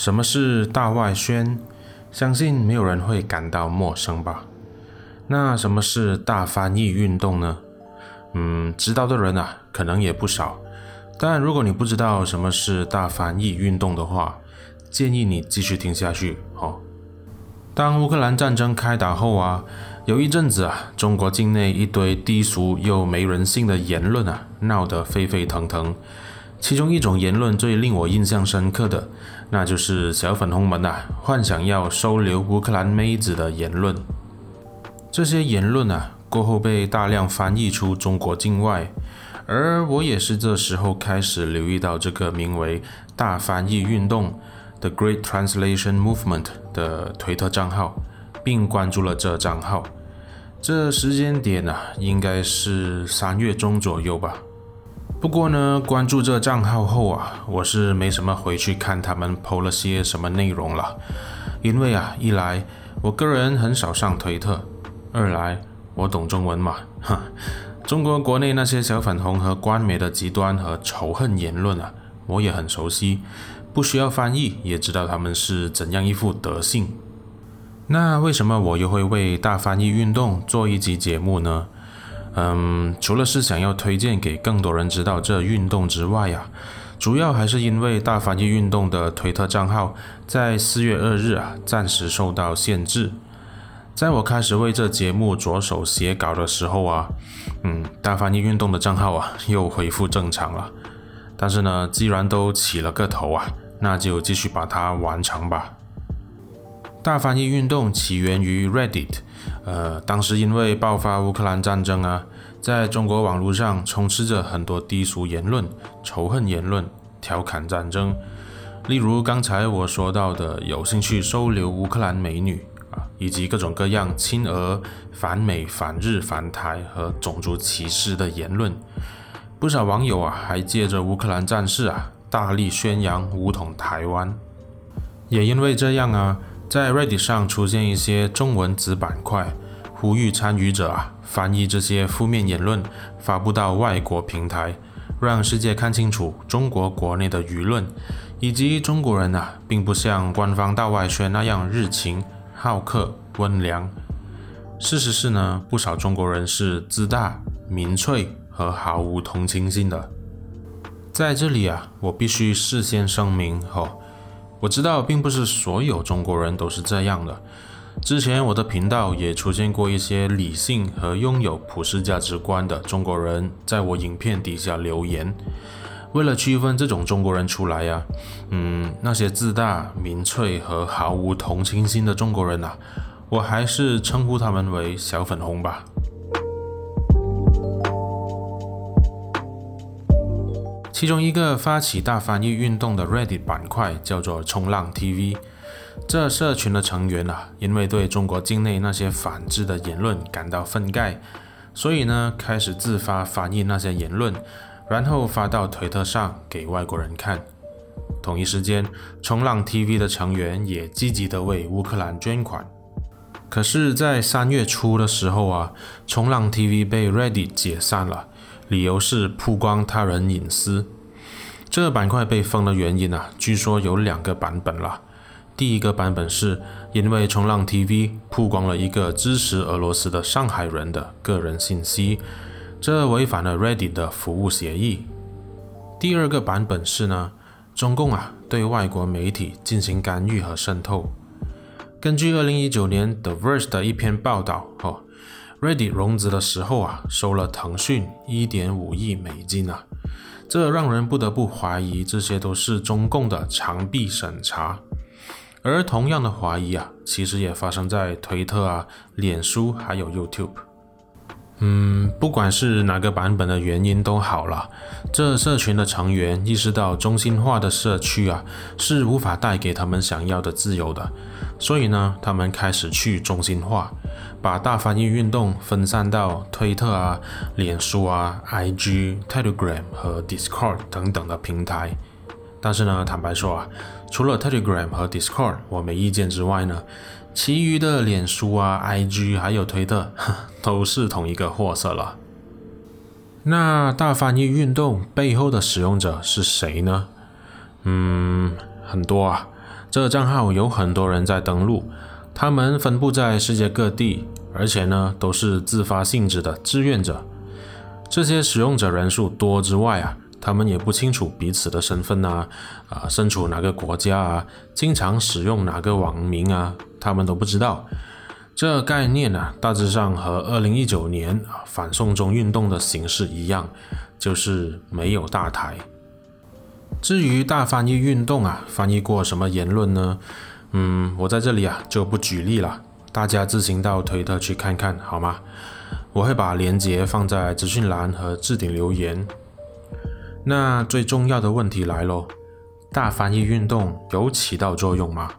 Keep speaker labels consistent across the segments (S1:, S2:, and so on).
S1: 什么是大外宣？相信没有人会感到陌生吧？那什么是大翻译运动呢？嗯，知道的人啊，可能也不少。但如果你不知道什么是大翻译运动的话，建议你继续听下去哦。当乌克兰战争开打后啊，有一阵子啊，中国境内一堆低俗又没人性的言论啊，闹得沸沸腾腾。其中一种言论最令我印象深刻的，那就是小粉红们啊，幻想要收留乌克兰妹子的言论。这些言论啊，过后被大量翻译出中国境外，而我也是这时候开始留意到这个名为“大翻译运动 ”（The Great Translation Movement） 的推特账号，并关注了这账号。这时间点啊，应该是三月中左右吧。不过呢，关注这账号后啊，我是没什么回去看他们 PO 了些什么内容了，因为啊，一来我个人很少上推特，二来我懂中文嘛，哈，中国国内那些小粉红和官媒的极端和仇恨言论啊，我也很熟悉，不需要翻译也知道他们是怎样一副德性。那为什么我又会为大翻译运动做一集节目呢？嗯，除了是想要推荐给更多人知道这运动之外呀，主要还是因为大翻译运动的推特账号在四月二日啊暂时受到限制。在我开始为这节目着手写稿的时候啊，嗯，大翻译运动的账号啊又恢复正常了。但是呢，既然都起了个头啊，那就继续把它完成吧。大翻译运动起源于 Reddit，呃，当时因为爆发乌克兰战争啊，在中国网络上充斥着很多低俗言论、仇恨言论、调侃战争，例如刚才我说到的有兴趣收留乌克兰美女啊，以及各种各样亲俄、反美、反日、反台和种族歧视的言论。不少网友啊，还借着乌克兰战事啊，大力宣扬武统台湾，也因为这样啊。在 Reddit 上出现一些中文子板块，呼吁参与者啊翻译这些负面言论，发布到外国平台，让世界看清楚中国国内的舆论，以及中国人啊并不像官方大外宣那样热情、好客、温良。事实是呢，不少中国人是自大、民粹和毫无同情心的。在这里啊，我必须事先声明哦。我知道，并不是所有中国人都是这样的。之前我的频道也出现过一些理性和拥有普世价值观的中国人，在我影片底下留言。为了区分这种中国人出来呀，嗯，那些自大、民粹和毫无同情心的中国人啊，我还是称呼他们为小粉红吧。其中一个发起大翻译运动的 Reddit 板块叫做“冲浪 TV”。这社群的成员啊，因为对中国境内那些反制的言论感到愤慨，所以呢，开始自发翻译那些言论，然后发到推特上给外国人看。同一时间，“冲浪 TV” 的成员也积极地为乌克兰捐款。可是，在三月初的时候啊，“冲浪 TV” 被 Reddit 解散了。理由是曝光他人隐私。这板块被封的原因啊，据说有两个版本了。第一个版本是因为冲浪 TV 曝光了一个支持俄罗斯的上海人的个人信息，这违反了 Reddit 的服务协议。第二个版本是呢，中共啊对外国媒体进行干预和渗透。根据二零一九年 The Verge 的一篇报道，哦。Reddit 融资的时候啊，收了腾讯一点五亿美金啊，这让人不得不怀疑这些都是中共的长臂审查。而同样的怀疑啊，其实也发生在推特啊、脸书还有 YouTube。嗯，不管是哪个版本的原因都好了，这社群的成员意识到中心化的社区啊是无法带给他们想要的自由的，所以呢，他们开始去中心化，把大翻译运动分散到推特啊、脸书啊、IG、Telegram 和 Discord 等等的平台。但是呢，坦白说啊，除了 Telegram 和 Discord 我没意见之外呢。其余的脸书啊、IG 还有推特，都是同一个货色了。那大翻译运动背后的使用者是谁呢？嗯，很多啊。这个账号有很多人在登录，他们分布在世界各地，而且呢都是自发性质的志愿者。这些使用者人数多之外啊，他们也不清楚彼此的身份啊，啊，身处哪个国家啊，经常使用哪个网名啊，他们都不知道。这概念啊，大致上和二零一九年反送中运动的形式一样，就是没有大台。至于大翻译运动啊，翻译过什么言论呢？嗯，我在这里啊就不举例了，大家自行到推特去看看好吗？我会把链接放在资讯栏和置顶留言。那最重要的问题来喽，大翻译运动有起到作用吗？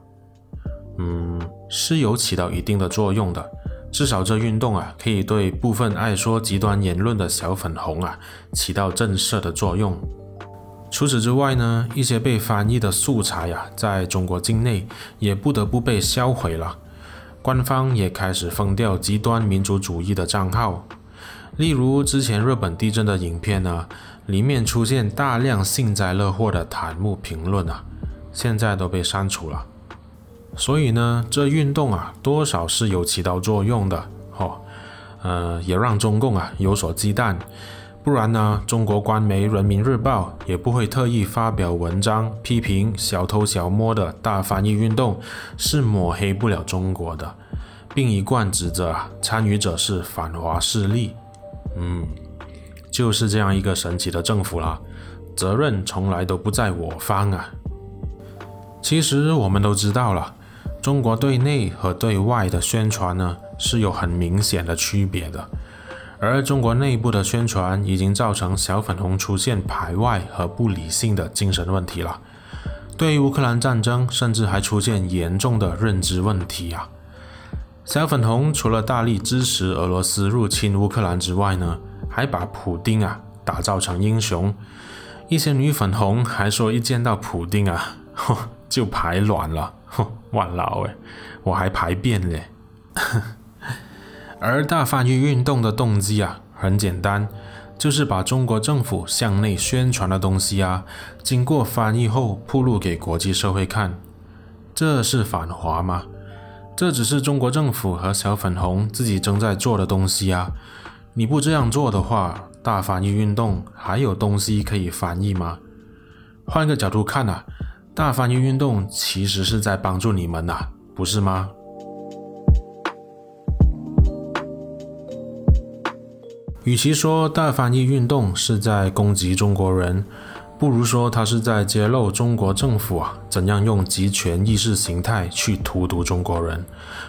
S1: 嗯，是有起到一定的作用的，至少这运动啊，可以对部分爱说极端言论的小粉红啊，起到震慑的作用。除此之外呢，一些被翻译的素材呀、啊，在中国境内也不得不被销毁了。官方也开始封掉极端民族主义的账号，例如之前日本地震的影片呢，里面出现大量幸灾乐祸的弹幕评论啊，现在都被删除了。所以呢，这运动啊，多少是有起到作用的，哦，呃，也让中共啊有所忌惮。不然呢，中国官媒《人民日报》也不会特意发表文章批评小偷小摸的大翻译运动是抹黑不了中国的，并一贯指责参与者是反华势力。嗯，就是这样一个神奇的政府啦，责任从来都不在我方啊。其实我们都知道了，中国对内和对外的宣传呢是有很明显的区别的。而中国内部的宣传已经造成小粉红出现排外和不理性的精神问题了，对乌克兰战争甚至还出现严重的认知问题啊！小粉红除了大力支持俄罗斯入侵乌克兰之外呢，还把普丁啊打造成英雄。一些女粉红还说一见到普丁啊，就排卵了，哇老诶，我还排便嘞。而大翻译运动的动机啊，很简单，就是把中国政府向内宣传的东西啊，经过翻译后铺露给国际社会看。这是反华吗？这只是中国政府和小粉红自己正在做的东西啊。你不这样做的话，大翻译运动还有东西可以翻译吗？换个角度看啊，大翻译运动其实是在帮助你们呐，不是吗？与其说大翻译运动是在攻击中国人，不如说它是在揭露中国政府啊怎样用极权意识形态去荼毒中国人，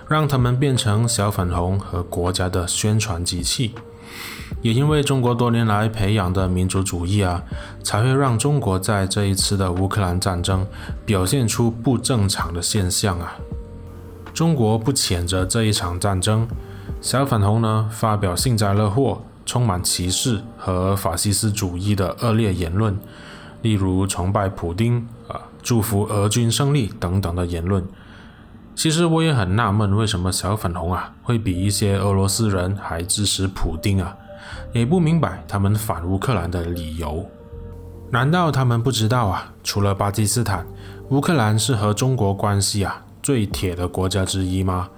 S1: 让他们变成小粉红和国家的宣传机器。也因为中国多年来培养的民族主义啊，才会让中国在这一次的乌克兰战争表现出不正常的现象啊。中国不谴责这一场战争，小粉红呢发表幸灾乐祸。充满歧视和法西斯主义的恶劣言论，例如崇拜普丁啊、祝福俄军胜利等等的言论。其实我也很纳闷，为什么小粉红啊会比一些俄罗斯人还支持普丁啊？也不明白他们反乌克兰的理由。难道他们不知道啊？除了巴基斯坦，乌克兰是和中国关系啊最铁的国家之一吗？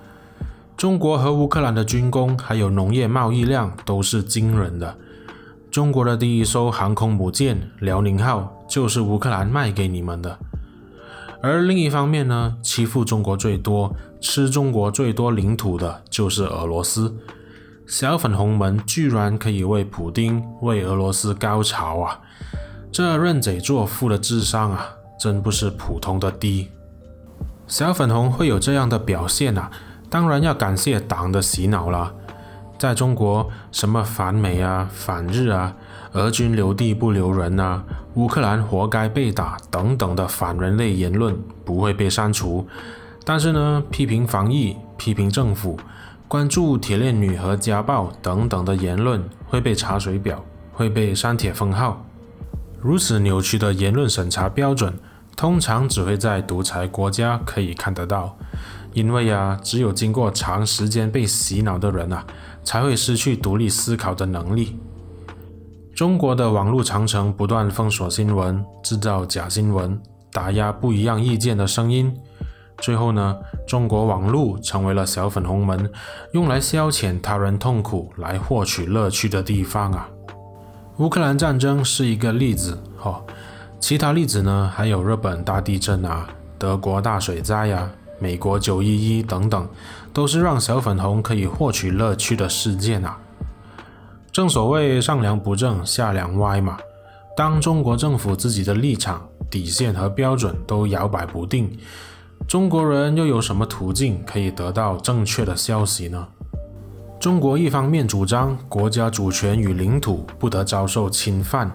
S1: 中国和乌克兰的军工还有农业贸易量都是惊人的。中国的第一艘航空母舰“辽宁号”就是乌克兰卖给你们的。而另一方面呢，欺负中国最多、吃中国最多领土的就是俄罗斯。小粉红们居然可以为普丁、为俄罗斯高潮啊！这认贼作父的智商啊，真不是普通的低。小粉红会有这样的表现啊！当然要感谢党的洗脑了。在中国，什么反美啊、反日啊、俄军留地不留人啊、乌克兰活该被打等等的反人类言论不会被删除，但是呢，批评防疫、批评政府、关注铁链女和家暴等等的言论会被查水表，会被删帖封号。如此扭曲的言论审查标准，通常只会在独裁国家可以看得到。因为啊，只有经过长时间被洗脑的人啊，才会失去独立思考的能力。中国的网络长城不断封锁新闻，制造假新闻，打压不一样意见的声音，最后呢，中国网络成为了小粉红们用来消遣他人痛苦、来获取乐趣的地方啊。乌克兰战争是一个例子，哦，其他例子呢，还有日本大地震啊、德国大水灾呀、啊、美国九一一等等，都是让小粉红可以获取乐趣的事件啊。正所谓上梁不正下梁歪嘛，当中国政府自己的立场、底线和标准都摇摆不定，中国人又有什么途径可以得到正确的消息呢？中国一方面主张国家主权与领土不得遭受侵犯，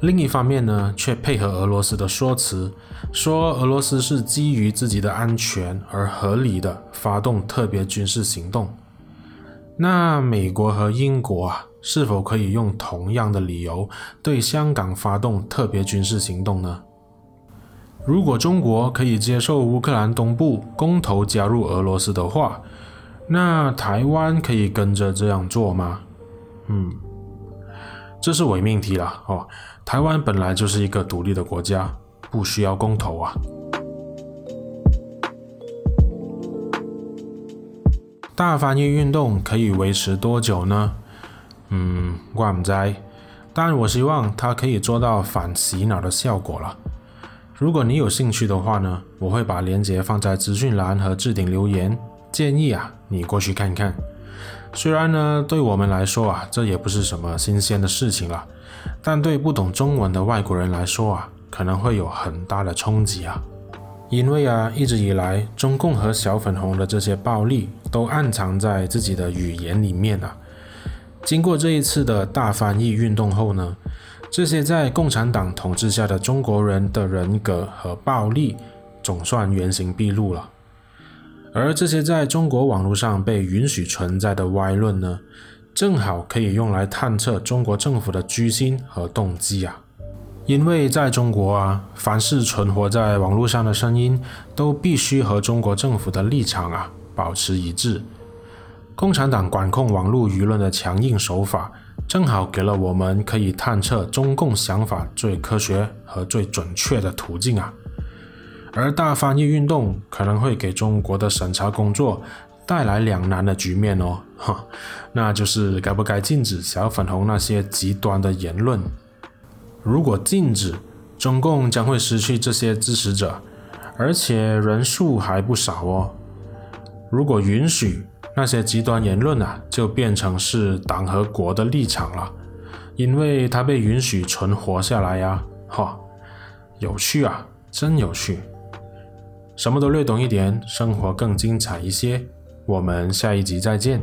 S1: 另一方面呢，却配合俄罗斯的说辞，说俄罗斯是基于自己的安全而合理的发动特别军事行动。那美国和英国啊，是否可以用同样的理由对香港发动特别军事行动呢？如果中国可以接受乌克兰东部公投加入俄罗斯的话，那台湾可以跟着这样做吗？嗯，这是伪命题了哦。台湾本来就是一个独立的国家，不需要公投啊。大翻译运动可以维持多久呢？嗯，我不知，但我希望它可以做到反洗脑的效果了。如果你有兴趣的话呢，我会把链接放在资讯栏和置顶留言。建议啊，你过去看看。虽然呢，对我们来说啊，这也不是什么新鲜的事情了，但对不懂中文的外国人来说啊，可能会有很大的冲击啊。因为啊，一直以来，中共和小粉红的这些暴力都暗藏在自己的语言里面啊。经过这一次的大翻译运动后呢，这些在共产党统治下的中国人的人格和暴力，总算原形毕露了。而这些在中国网络上被允许存在的歪论呢，正好可以用来探测中国政府的居心和动机啊。因为在中国啊，凡是存活在网络上的声音，都必须和中国政府的立场啊保持一致。共产党管控网络舆论的强硬手法，正好给了我们可以探测中共想法最科学和最准确的途径啊。而大翻译运动可能会给中国的审查工作带来两难的局面哦，哈，那就是该不该禁止小粉红那些极端的言论？如果禁止，中共将会失去这些支持者，而且人数还不少哦。如果允许，那些极端言论啊，就变成是党和国的立场了，因为它被允许存活下来呀，哈，有趣啊，真有趣。什么都略懂一点，生活更精彩一些。我们下一集再见。